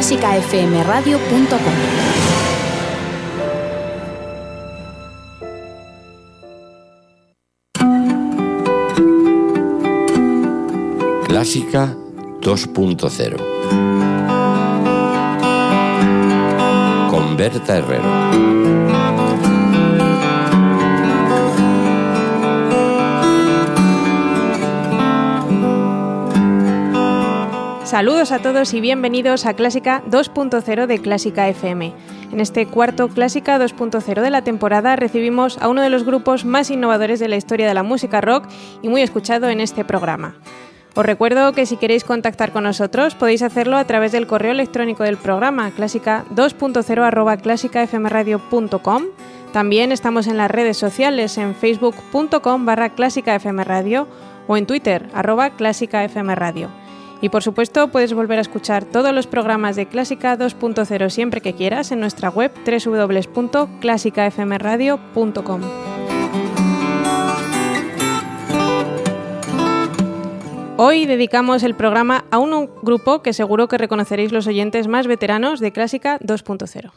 clásicafmradio.com. Clásica 2.0 con Berta Herrero. Saludos a todos y bienvenidos a Clásica 2.0 de Clásica FM. En este cuarto Clásica 2.0 de la temporada recibimos a uno de los grupos más innovadores de la historia de la música rock y muy escuchado en este programa. Os recuerdo que si queréis contactar con nosotros podéis hacerlo a través del correo electrónico del programa clásica 2.0 arroba clásicafmradio.com. También estamos en las redes sociales en facebook.com barra clásicafmradio o en twitter arroba clásicafmradio. Y por supuesto puedes volver a escuchar todos los programas de Clásica 2.0 siempre que quieras en nuestra web www.clásicafmradio.com. Hoy dedicamos el programa a un grupo que seguro que reconoceréis los oyentes más veteranos de Clásica 2.0.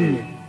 Mm.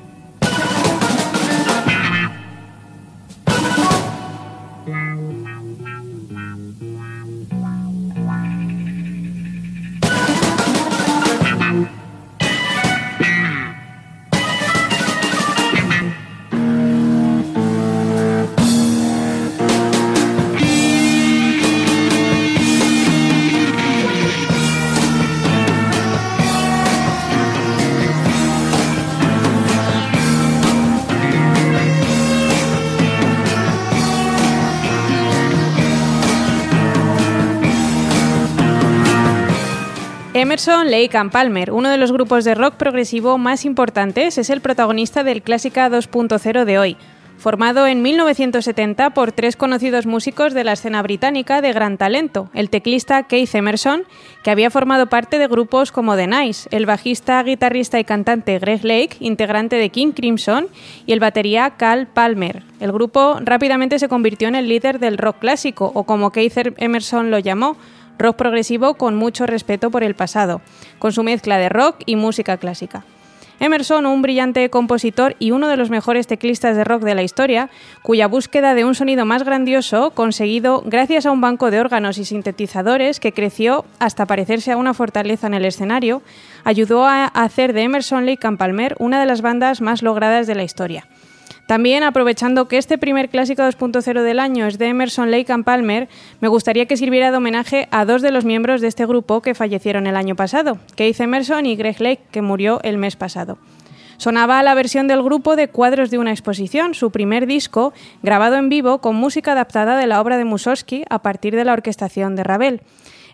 Emerson, Lake and Palmer, uno de los grupos de rock progresivo más importantes, es el protagonista del Clásica 2.0 de hoy. Formado en 1970 por tres conocidos músicos de la escena británica de gran talento, el teclista Keith Emerson, que había formado parte de grupos como The Nice, el bajista, guitarrista y cantante Greg Lake, integrante de King Crimson, y el batería Cal Palmer. El grupo rápidamente se convirtió en el líder del rock clásico, o como Keith Emerson lo llamó, rock progresivo con mucho respeto por el pasado, con su mezcla de rock y música clásica. Emerson, un brillante compositor y uno de los mejores teclistas de rock de la historia, cuya búsqueda de un sonido más grandioso conseguido gracias a un banco de órganos y sintetizadores que creció hasta parecerse a una fortaleza en el escenario, ayudó a hacer de Emerson Lake and Palmer una de las bandas más logradas de la historia. También, aprovechando que este primer clásico 2.0 del año es de Emerson, Lake and Palmer, me gustaría que sirviera de homenaje a dos de los miembros de este grupo que fallecieron el año pasado, Keith Emerson y Greg Lake, que murió el mes pasado. Sonaba la versión del grupo de Cuadros de una exposición, su primer disco, grabado en vivo con música adaptada de la obra de Mussorgsky a partir de la orquestación de Ravel.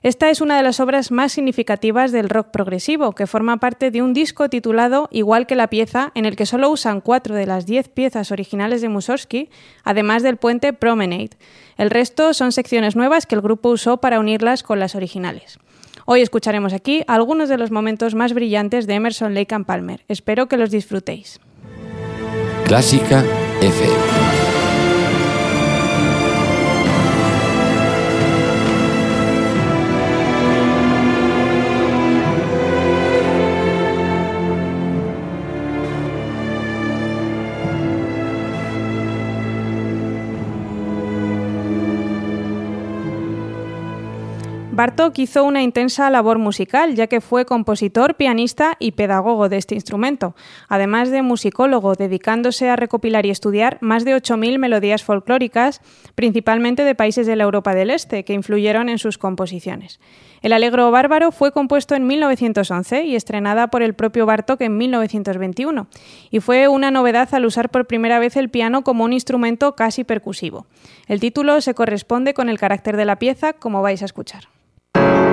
Esta es una de las obras más significativas del rock progresivo, que forma parte de un disco titulado Igual que la pieza, en el que solo usan cuatro de las diez piezas originales de Mussorgsky, además del puente Promenade. El resto son secciones nuevas que el grupo usó para unirlas con las originales. Hoy escucharemos aquí algunos de los momentos más brillantes de Emerson Lake and Palmer. Espero que los disfrutéis. Clásica FM. Bartók hizo una intensa labor musical, ya que fue compositor, pianista y pedagogo de este instrumento, además de musicólogo, dedicándose a recopilar y estudiar más de 8.000 melodías folclóricas, principalmente de países de la Europa del Este, que influyeron en sus composiciones. El Alegro Bárbaro fue compuesto en 1911 y estrenada por el propio Bartók en 1921, y fue una novedad al usar por primera vez el piano como un instrumento casi percusivo. El título se corresponde con el carácter de la pieza, como vais a escuchar. El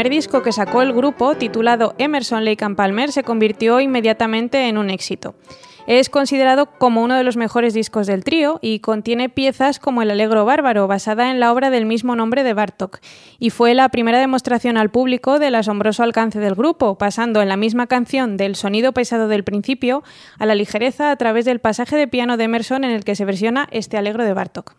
primer disco que sacó el grupo, titulado Emerson Lake and Palmer, se convirtió inmediatamente en un éxito. Es considerado como uno de los mejores discos del trío y contiene piezas como El Alegro Bárbaro, basada en la obra del mismo nombre de Bartok, y fue la primera demostración al público del asombroso alcance del grupo, pasando en la misma canción del sonido pesado del principio a la ligereza a través del pasaje de piano de Emerson en el que se versiona este Alegro de Bartok.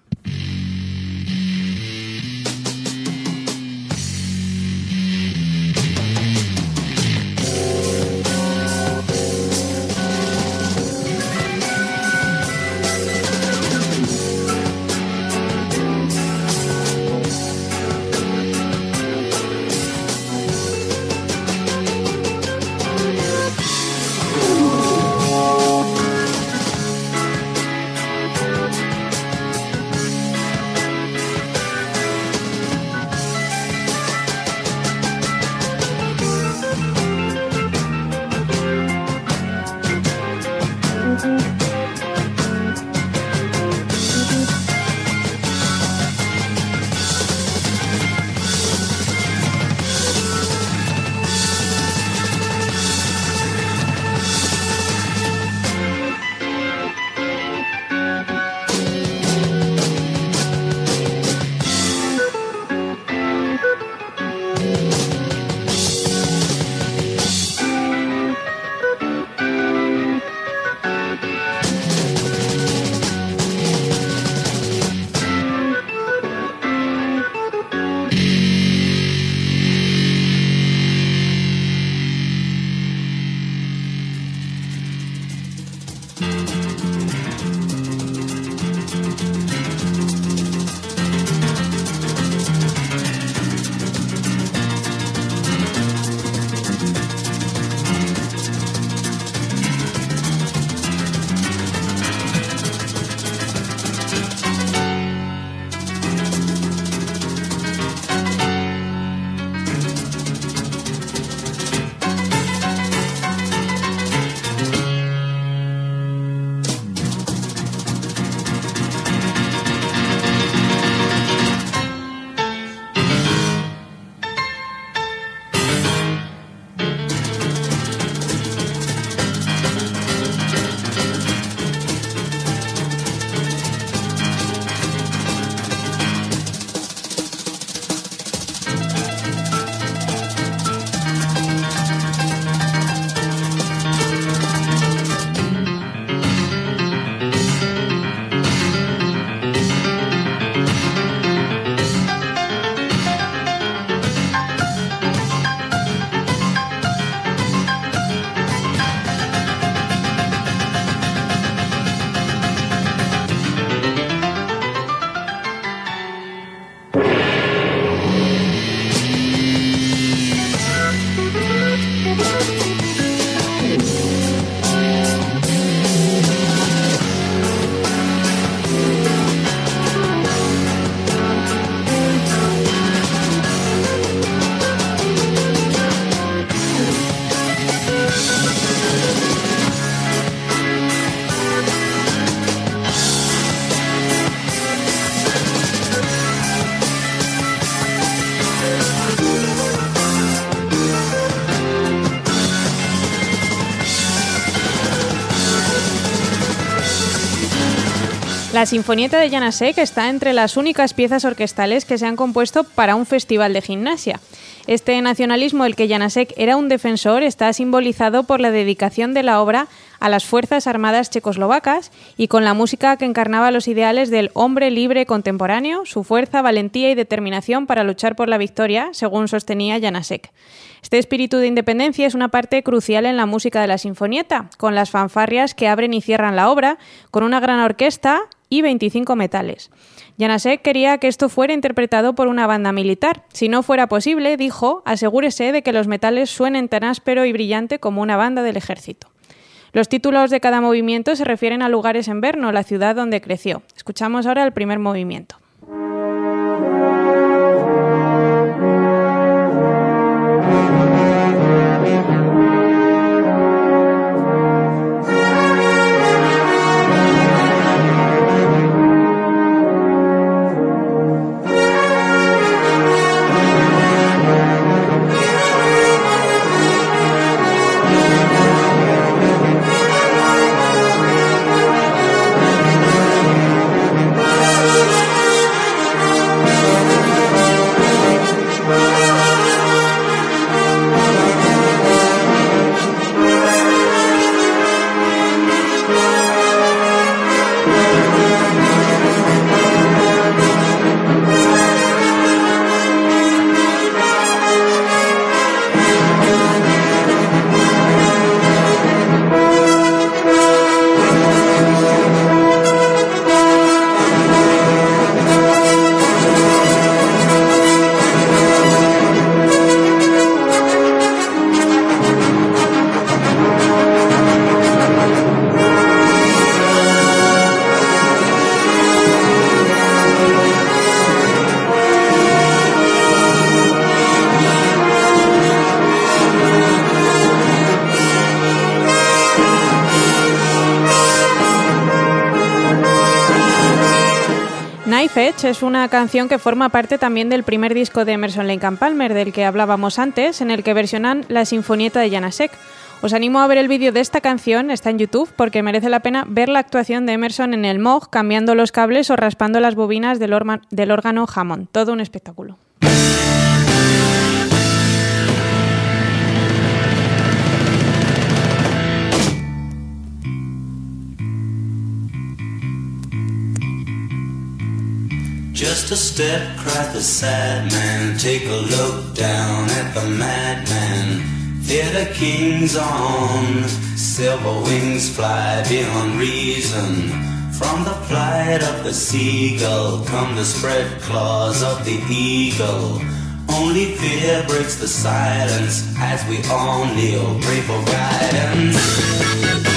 La Sinfonieta de Janasek está entre las únicas piezas orquestales que se han compuesto para un festival de gimnasia. Este nacionalismo del que Janasek era un defensor está simbolizado por la dedicación de la obra a las Fuerzas Armadas checoslovacas y con la música que encarnaba los ideales del hombre libre contemporáneo, su fuerza, valentía y determinación para luchar por la victoria, según sostenía Janasek. Este espíritu de independencia es una parte crucial en la música de la sinfonieta, con las fanfarrias que abren y cierran la obra, con una gran orquesta y 25 metales. Janasek quería que esto fuera interpretado por una banda militar. Si no fuera posible, dijo, asegúrese de que los metales suenen tan áspero y brillante como una banda del ejército. Los títulos de cada movimiento se refieren a lugares en Verno, la ciudad donde creció. Escuchamos ahora el primer movimiento. Es una canción que forma parte también del primer disco de Emerson Lake Palmer, del que hablábamos antes, en el que versionan la Sinfonieta de Janasek. Os animo a ver el vídeo de esta canción, está en YouTube, porque merece la pena ver la actuación de Emerson en el Moog, cambiando los cables o raspando las bobinas del, del órgano Hammond. Todo un espectáculo. A step, cried the sad man. Take a look down at the madman. Theater kings on silver wings fly beyond reason. From the flight of the seagull come the spread claws of the eagle. Only fear breaks the silence as we all kneel, pray for guidance.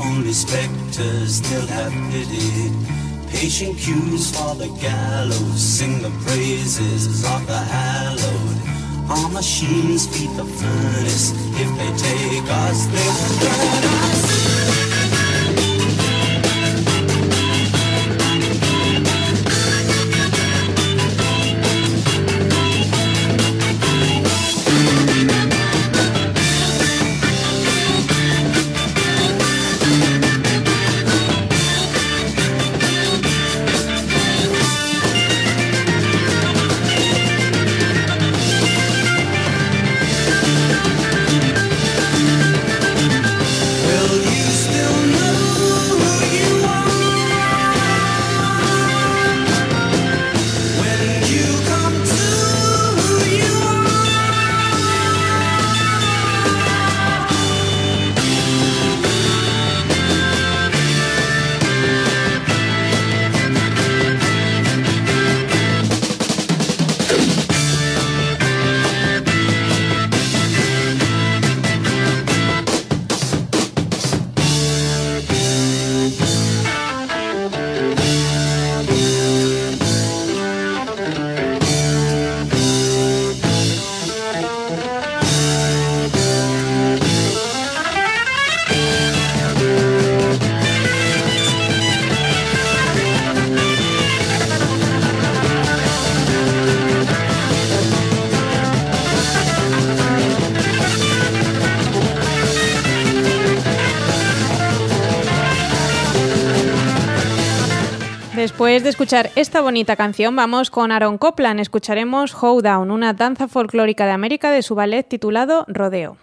Only specters still have pity. Patient queues for the gallows, sing the praises of the hallowed. Our machines feed the furnace, if they take us, they will burn us. Después de escuchar esta bonita canción, vamos con Aaron Copland. Escucharemos Down, una danza folclórica de América de su ballet titulado Rodeo.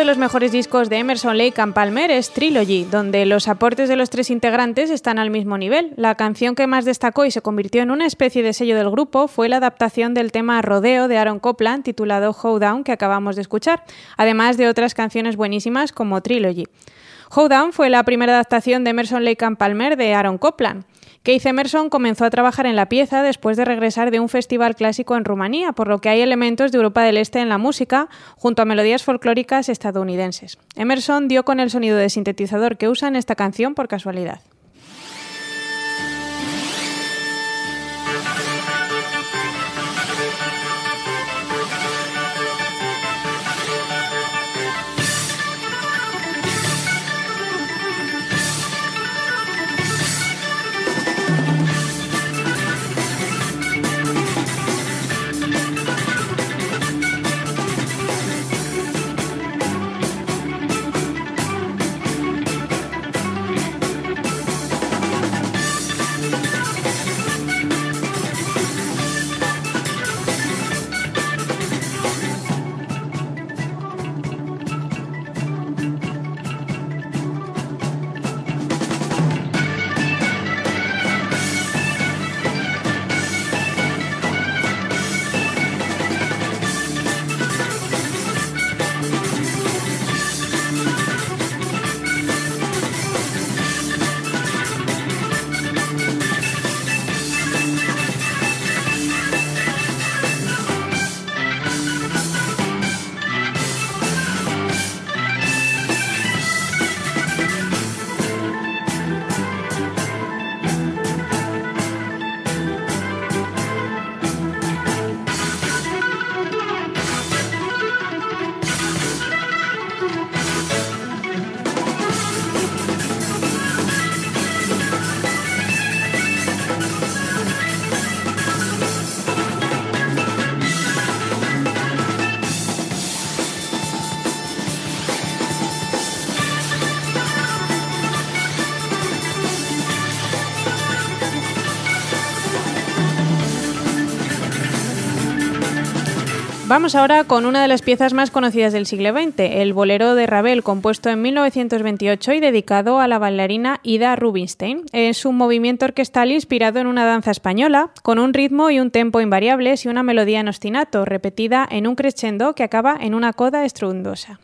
De los mejores discos de Emerson Lake and Palmer es Trilogy, donde los aportes de los tres integrantes están al mismo nivel. La canción que más destacó y se convirtió en una especie de sello del grupo fue la adaptación del tema Rodeo de Aaron Copland titulado Down que acabamos de escuchar, además de otras canciones buenísimas como Trilogy. Down fue la primera adaptación de Emerson Lake and Palmer de Aaron Copland. Keith Emerson comenzó a trabajar en la pieza después de regresar de un festival clásico en Rumanía, por lo que hay elementos de Europa del Este en la música, junto a melodías folclóricas estadounidenses. Emerson dio con el sonido de sintetizador que usa en esta canción por casualidad. Vamos ahora con una de las piezas más conocidas del siglo XX, el bolero de Ravel, compuesto en 1928 y dedicado a la bailarina Ida Rubinstein. Es un movimiento orquestal inspirado en una danza española, con un ritmo y un tempo invariables y una melodía en ostinato, repetida en un crescendo que acaba en una coda estruendosa.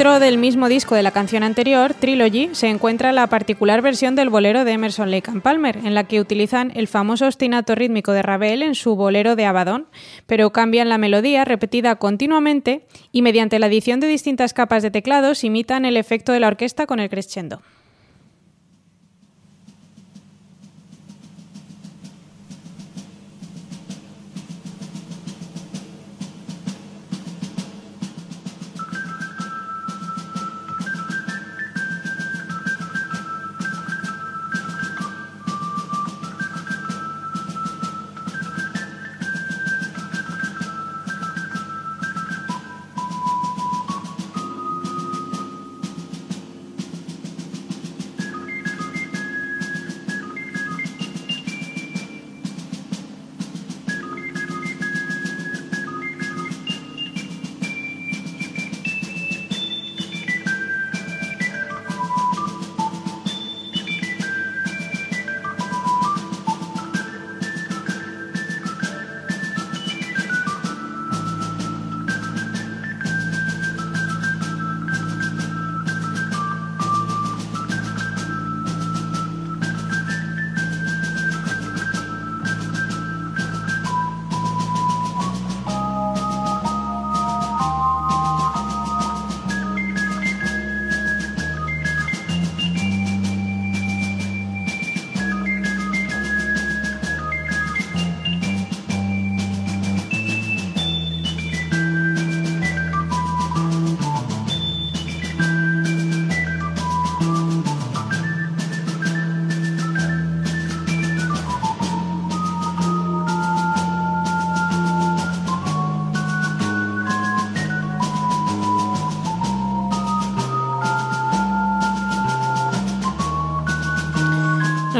Dentro del mismo disco de la canción anterior, Trilogy, se encuentra la particular versión del bolero de Emerson Lake and Palmer, en la que utilizan el famoso ostinato rítmico de Ravel en su bolero de Abaddon, pero cambian la melodía repetida continuamente y mediante la adición de distintas capas de teclados imitan el efecto de la orquesta con el crescendo.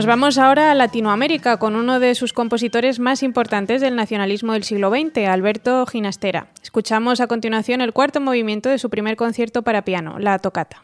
Nos vamos ahora a Latinoamérica con uno de sus compositores más importantes del nacionalismo del siglo XX, Alberto Ginastera. Escuchamos a continuación el cuarto movimiento de su primer concierto para piano, la tocata.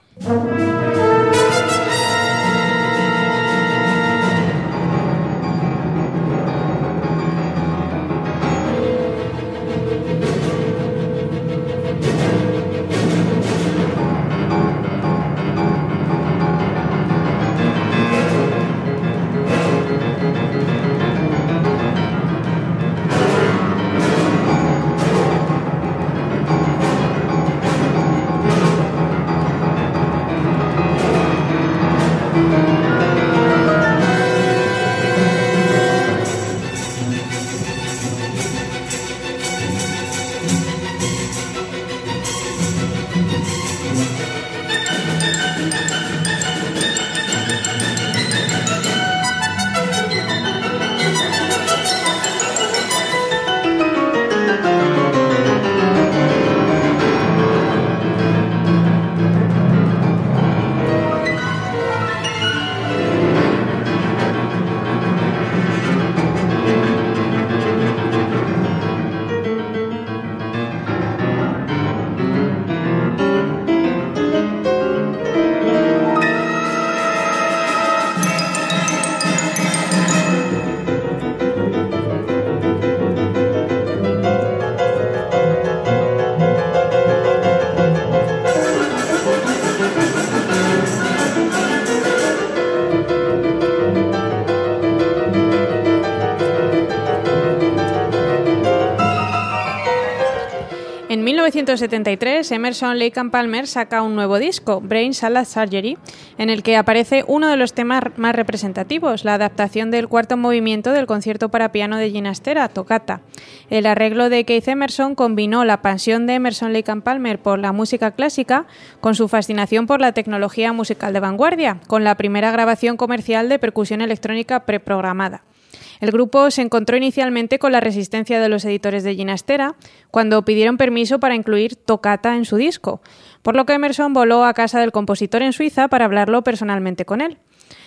1973, Emerson Lake and Palmer saca un nuevo disco, Brain Salad Surgery, en el que aparece uno de los temas más representativos, la adaptación del cuarto movimiento del concierto para piano de Ginastera, Toccata. El arreglo de Keith Emerson combinó la pasión de Emerson Lake and Palmer por la música clásica con su fascinación por la tecnología musical de vanguardia, con la primera grabación comercial de percusión electrónica preprogramada. El grupo se encontró inicialmente con la resistencia de los editores de Ginastera cuando pidieron permiso para incluir Tocata en su disco, por lo que Emerson voló a casa del compositor en Suiza para hablarlo personalmente con él.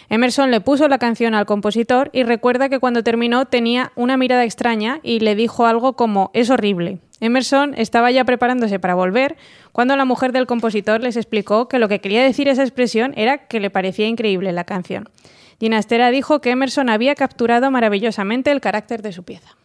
Emerson le puso la canción al compositor y recuerda que cuando terminó tenía una mirada extraña y le dijo algo como es horrible. Emerson estaba ya preparándose para volver cuando la mujer del compositor les explicó que lo que quería decir esa expresión era que le parecía increíble la canción. Ginastera dijo que Emerson había capturado maravillosamente el carácter de su pieza.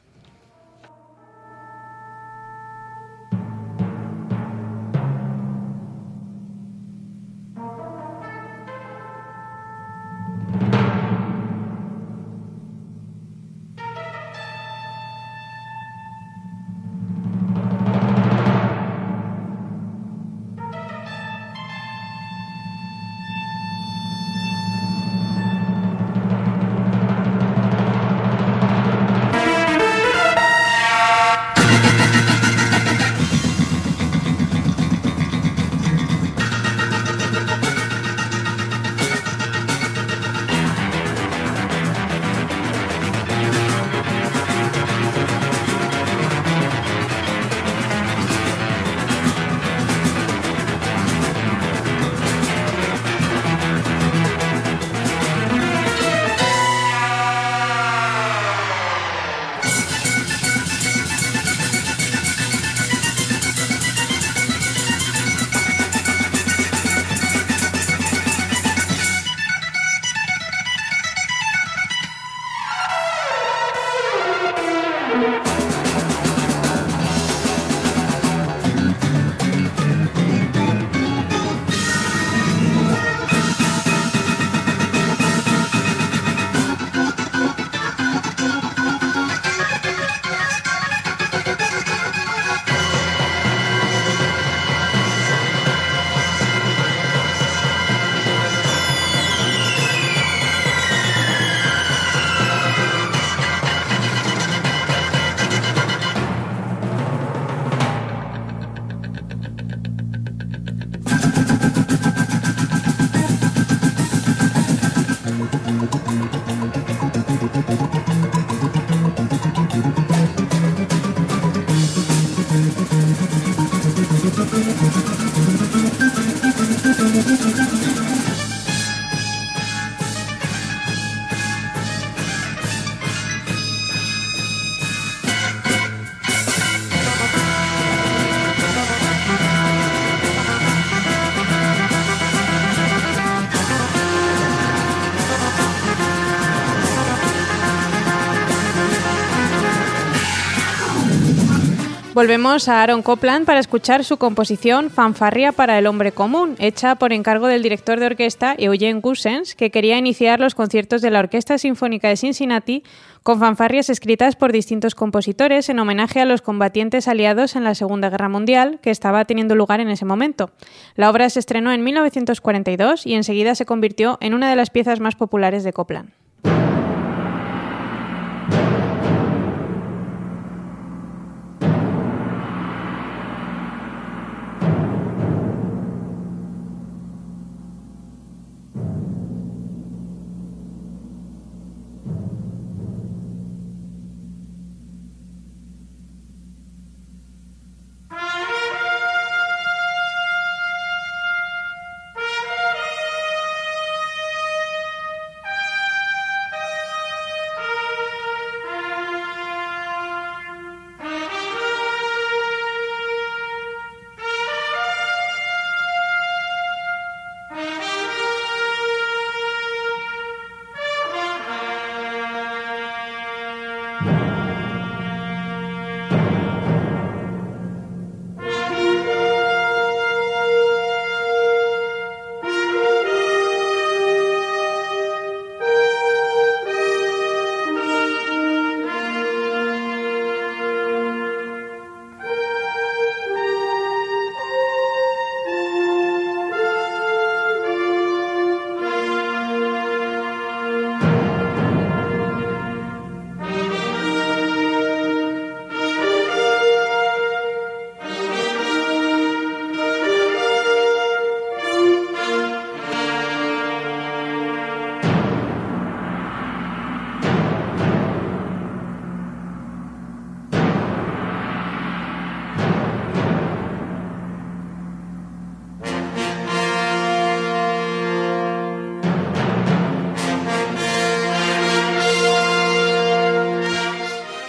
Volvemos a Aaron Copland para escuchar su composición Fanfarria para el hombre común, hecha por encargo del director de orquesta Eugene Gusens, que quería iniciar los conciertos de la Orquesta Sinfónica de Cincinnati con fanfarrias escritas por distintos compositores en homenaje a los combatientes aliados en la Segunda Guerra Mundial que estaba teniendo lugar en ese momento. La obra se estrenó en 1942 y enseguida se convirtió en una de las piezas más populares de Copland.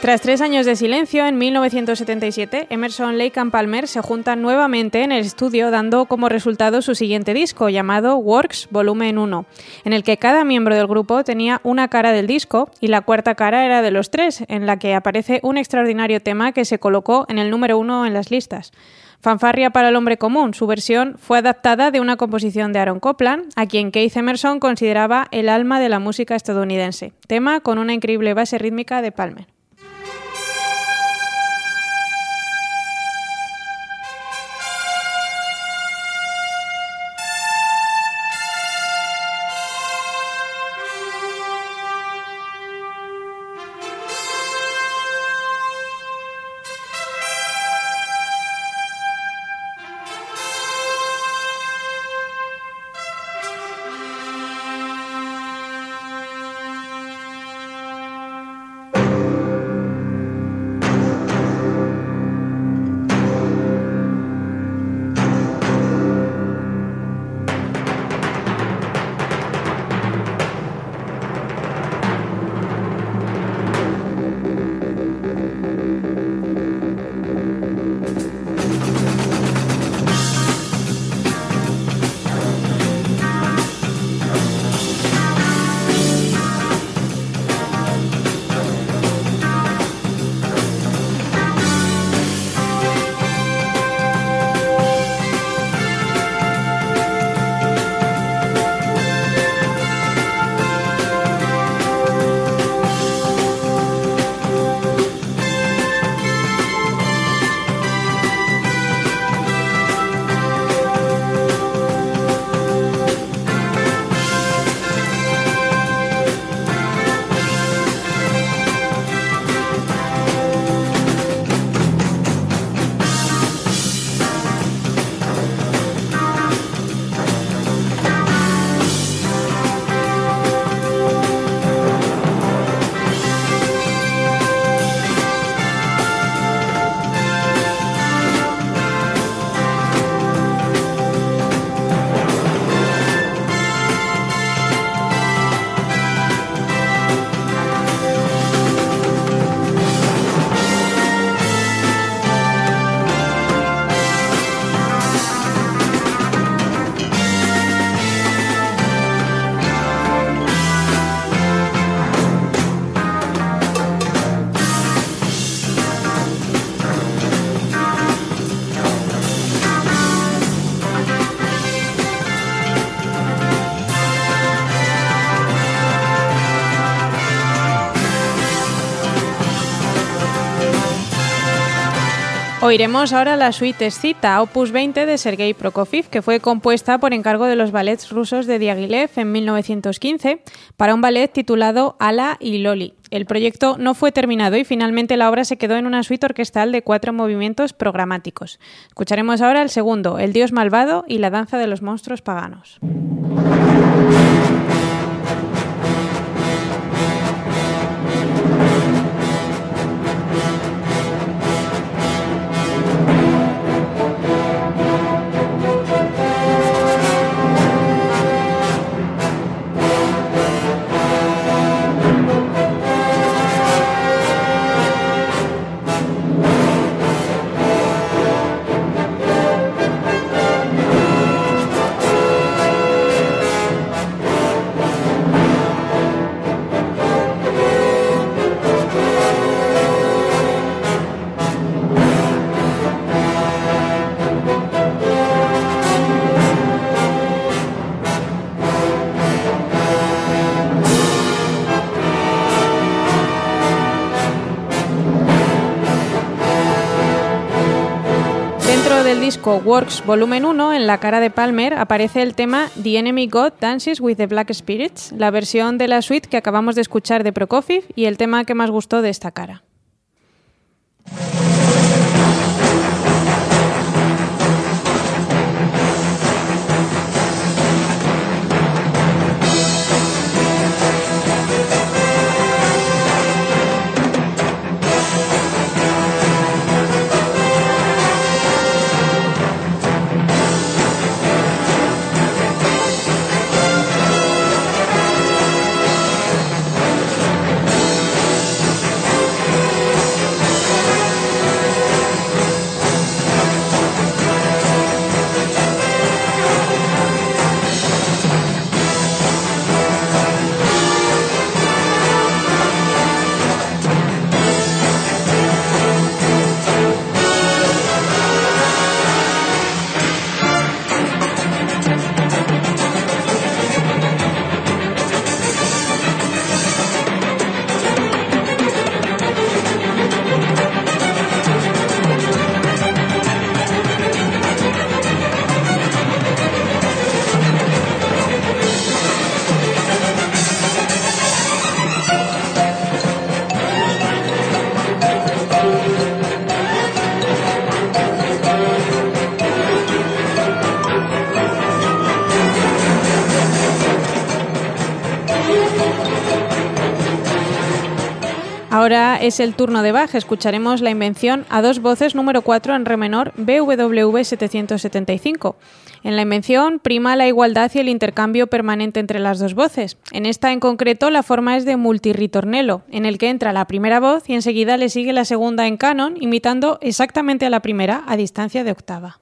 Tras tres años de silencio, en 1977, Emerson, Lake and Palmer se juntan nuevamente en el estudio dando como resultado su siguiente disco llamado Works Volumen 1, en el que cada miembro del grupo tenía una cara del disco y la cuarta cara era de los tres, en la que aparece un extraordinario tema que se colocó en el número uno en las listas. Fanfarria para el hombre común. Su versión fue adaptada de una composición de Aaron Copland, a quien Keith Emerson consideraba el alma de la música estadounidense. Tema con una increíble base rítmica de Palmer. Oiremos ahora la suite Escita, opus 20 de Sergei Prokofiev, que fue compuesta por encargo de los ballets rusos de Diaghilev en 1915 para un ballet titulado Ala y Loli. El proyecto no fue terminado y finalmente la obra se quedó en una suite orquestal de cuatro movimientos programáticos. Escucharemos ahora el segundo, El Dios Malvado y la Danza de los Monstruos Paganos. Disco Works Volumen 1, en la cara de Palmer, aparece el tema The Enemy God Dances with the Black Spirits, la versión de la suite que acabamos de escuchar de Prokofiev y el tema que más gustó de esta cara. Ahora es el turno de Bach. Escucharemos la invención a dos voces número 4 en re menor BWV 775. En la invención prima la igualdad y el intercambio permanente entre las dos voces. En esta en concreto la forma es de multirritornello, en el que entra la primera voz y enseguida le sigue la segunda en canon, imitando exactamente a la primera a distancia de octava.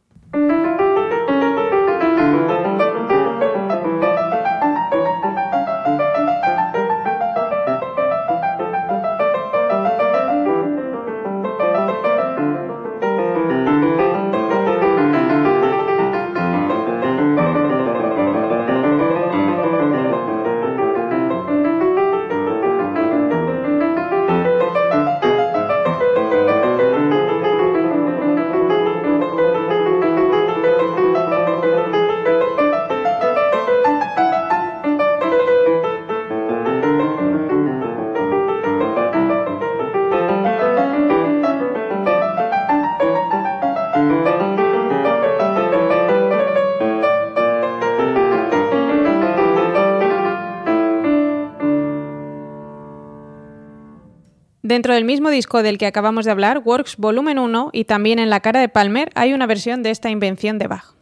Dentro del mismo disco del que acabamos de hablar, Works Volumen 1, y también en la cara de Palmer, hay una versión de esta invención de Bach.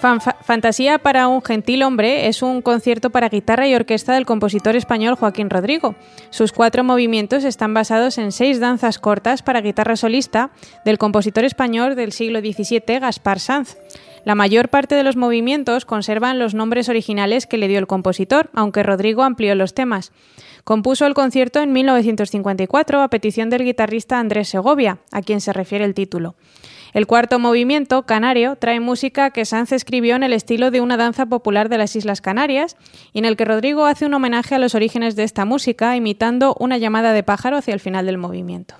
Fantasía para un gentil hombre es un concierto para guitarra y orquesta del compositor español Joaquín Rodrigo. Sus cuatro movimientos están basados en seis danzas cortas para guitarra solista del compositor español del siglo XVII Gaspar Sanz. La mayor parte de los movimientos conservan los nombres originales que le dio el compositor, aunque Rodrigo amplió los temas. Compuso el concierto en 1954 a petición del guitarrista Andrés Segovia, a quien se refiere el título. El cuarto movimiento, Canario, trae música que Sanz escribió en el estilo de una danza popular de las Islas Canarias y en el que Rodrigo hace un homenaje a los orígenes de esta música imitando una llamada de pájaro hacia el final del movimiento.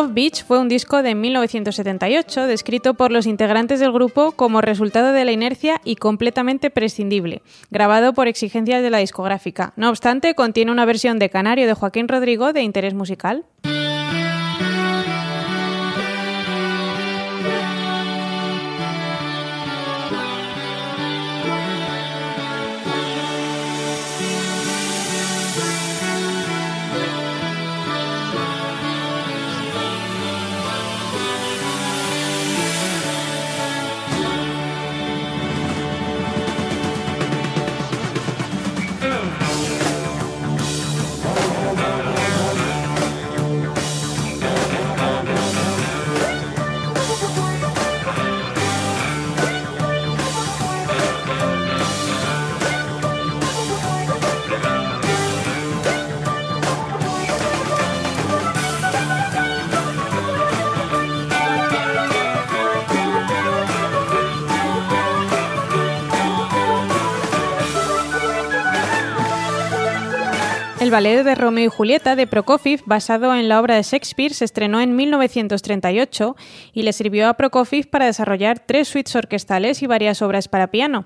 Love Beach fue un disco de 1978 descrito por los integrantes del grupo como resultado de la inercia y completamente prescindible, grabado por exigencias de la discográfica. No obstante, contiene una versión de Canario de Joaquín Rodrigo de interés musical. El ballet de Romeo y Julieta de Prokofiev, basado en la obra de Shakespeare, se estrenó en 1938 y le sirvió a Prokofiev para desarrollar tres suites orquestales y varias obras para piano.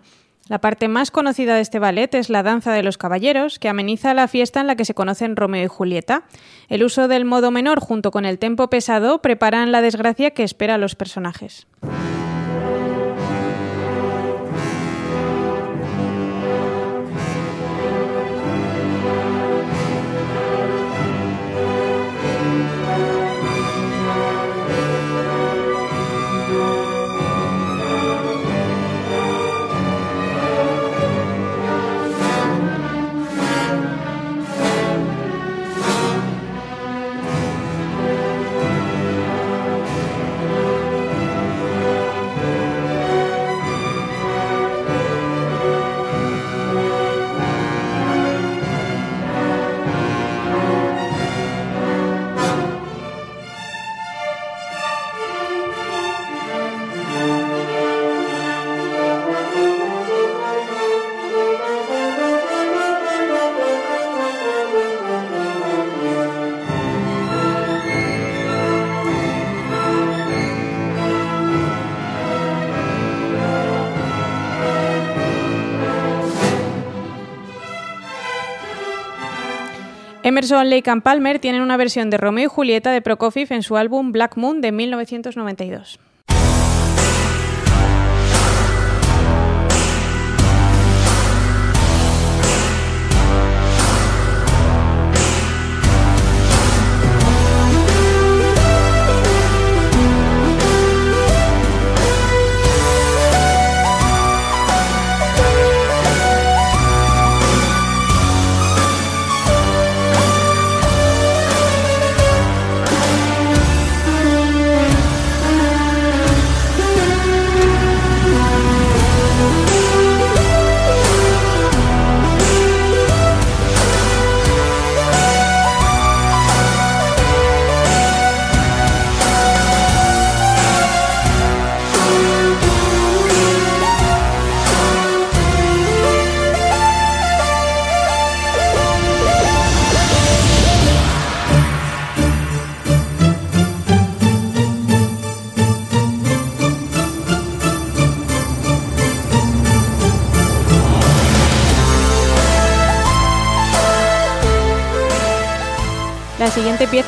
La parte más conocida de este ballet es la Danza de los Caballeros, que ameniza la fiesta en la que se conocen Romeo y Julieta. El uso del modo menor junto con el tempo pesado preparan la desgracia que espera a los personajes. Emerson, Lake and Palmer tienen una versión de Romeo y Julieta de Prokofiev en su álbum Black Moon de 1992.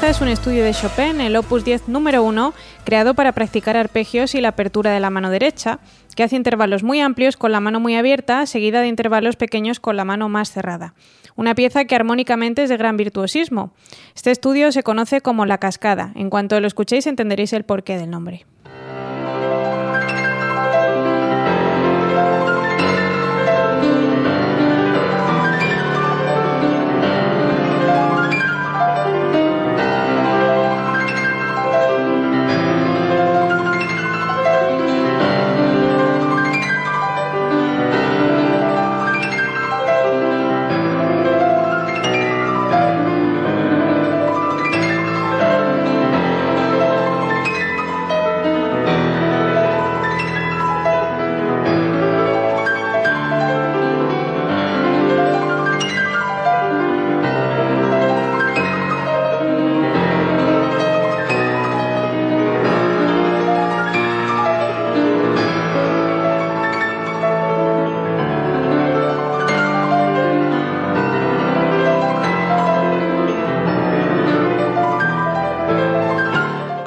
Pieza es un estudio de Chopin, el opus 10 número 1, creado para practicar arpegios y la apertura de la mano derecha, que hace intervalos muy amplios con la mano muy abierta, seguida de intervalos pequeños con la mano más cerrada. Una pieza que armónicamente es de gran virtuosismo. Este estudio se conoce como La Cascada. En cuanto lo escuchéis entenderéis el porqué del nombre.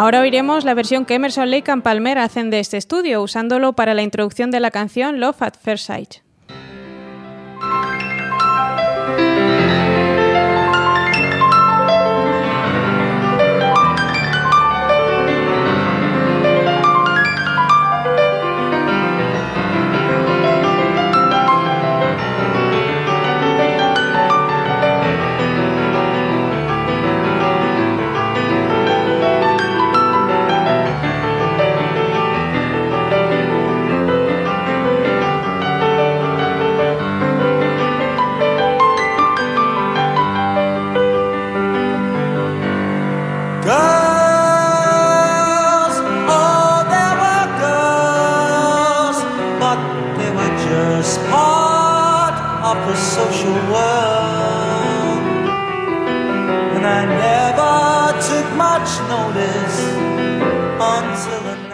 Ahora oiremos la versión que Emerson, Lake and Palmer hacen de este estudio, usándolo para la introducción de la canción Love at First Sight.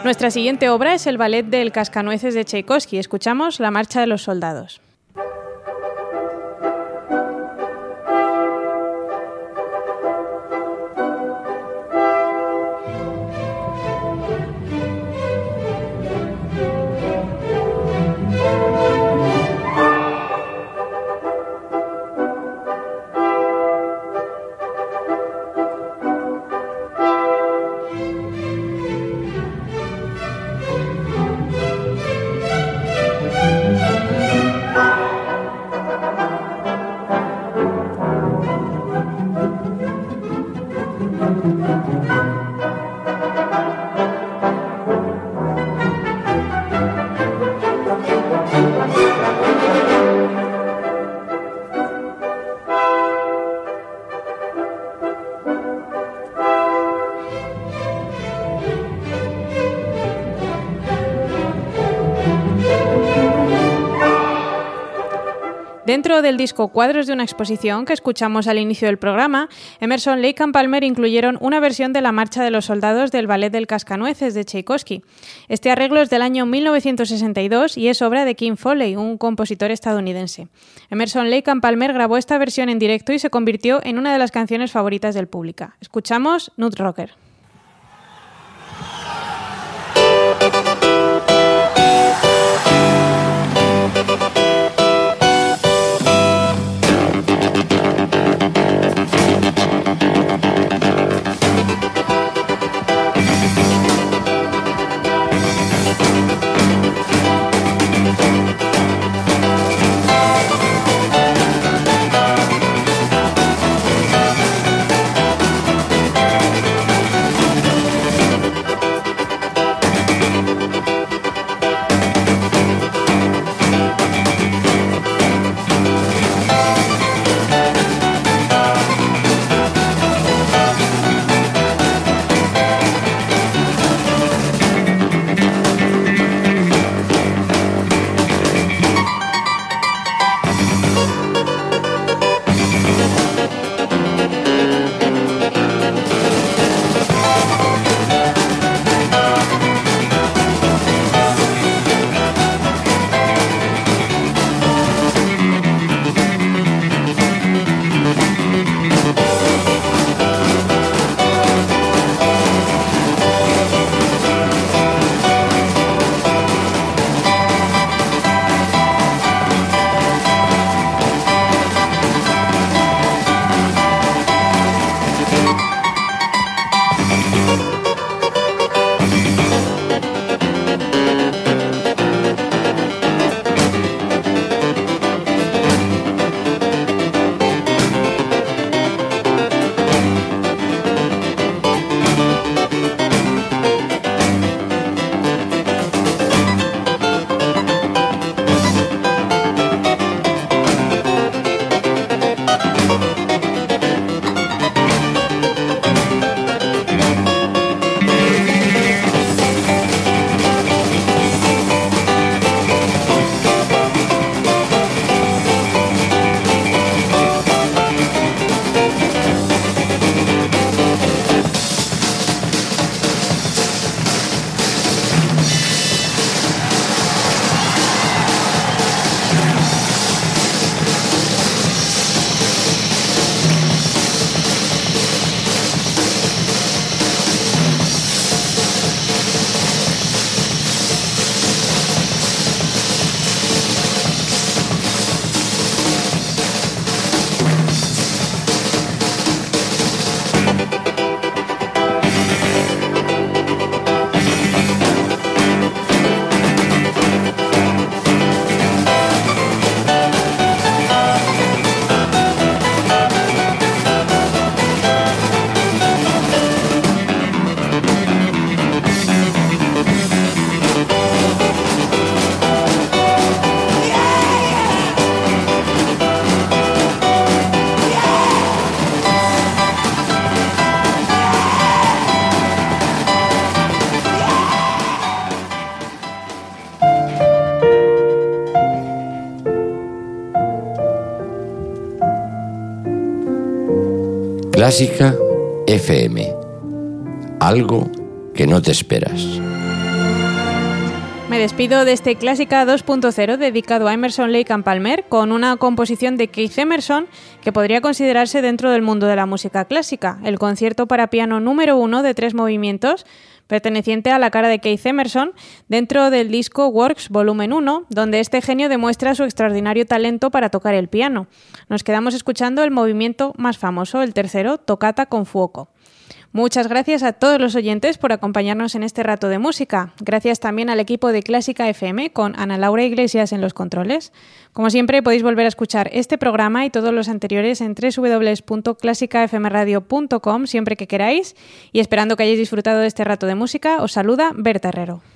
Nuestra siguiente obra es el ballet del Cascanueces de Tchaikovsky. Escuchamos La Marcha de los Soldados. thank you. Del disco Cuadros de una exposición que escuchamos al inicio del programa, Emerson, Lake and Palmer incluyeron una versión de la Marcha de los Soldados del Ballet del Cascanueces de Tchaikovsky. Este arreglo es del año 1962 y es obra de Kim Foley, un compositor estadounidense. Emerson, Lake and Palmer grabó esta versión en directo y se convirtió en una de las canciones favoritas del público. Escuchamos Nut Rocker. Clásica FM. Algo que no te esperas. Me despido de este Clásica 2.0 dedicado a Emerson Lake and Palmer con una composición de Keith Emerson que podría considerarse dentro del mundo de la música clásica, el concierto para piano número uno de tres movimientos perteneciente a la cara de Keith Emerson, dentro del disco Works Volumen 1, donde este genio demuestra su extraordinario talento para tocar el piano. Nos quedamos escuchando el movimiento más famoso, el tercero, Tocata con Fuoco. Muchas gracias a todos los oyentes por acompañarnos en este rato de música. Gracias también al equipo de Clásica FM con Ana Laura Iglesias en los controles. Como siempre, podéis volver a escuchar este programa y todos los anteriores en www.clásicafmradio.com siempre que queráis. Y esperando que hayáis disfrutado de este rato de música, os saluda Berta Herrero.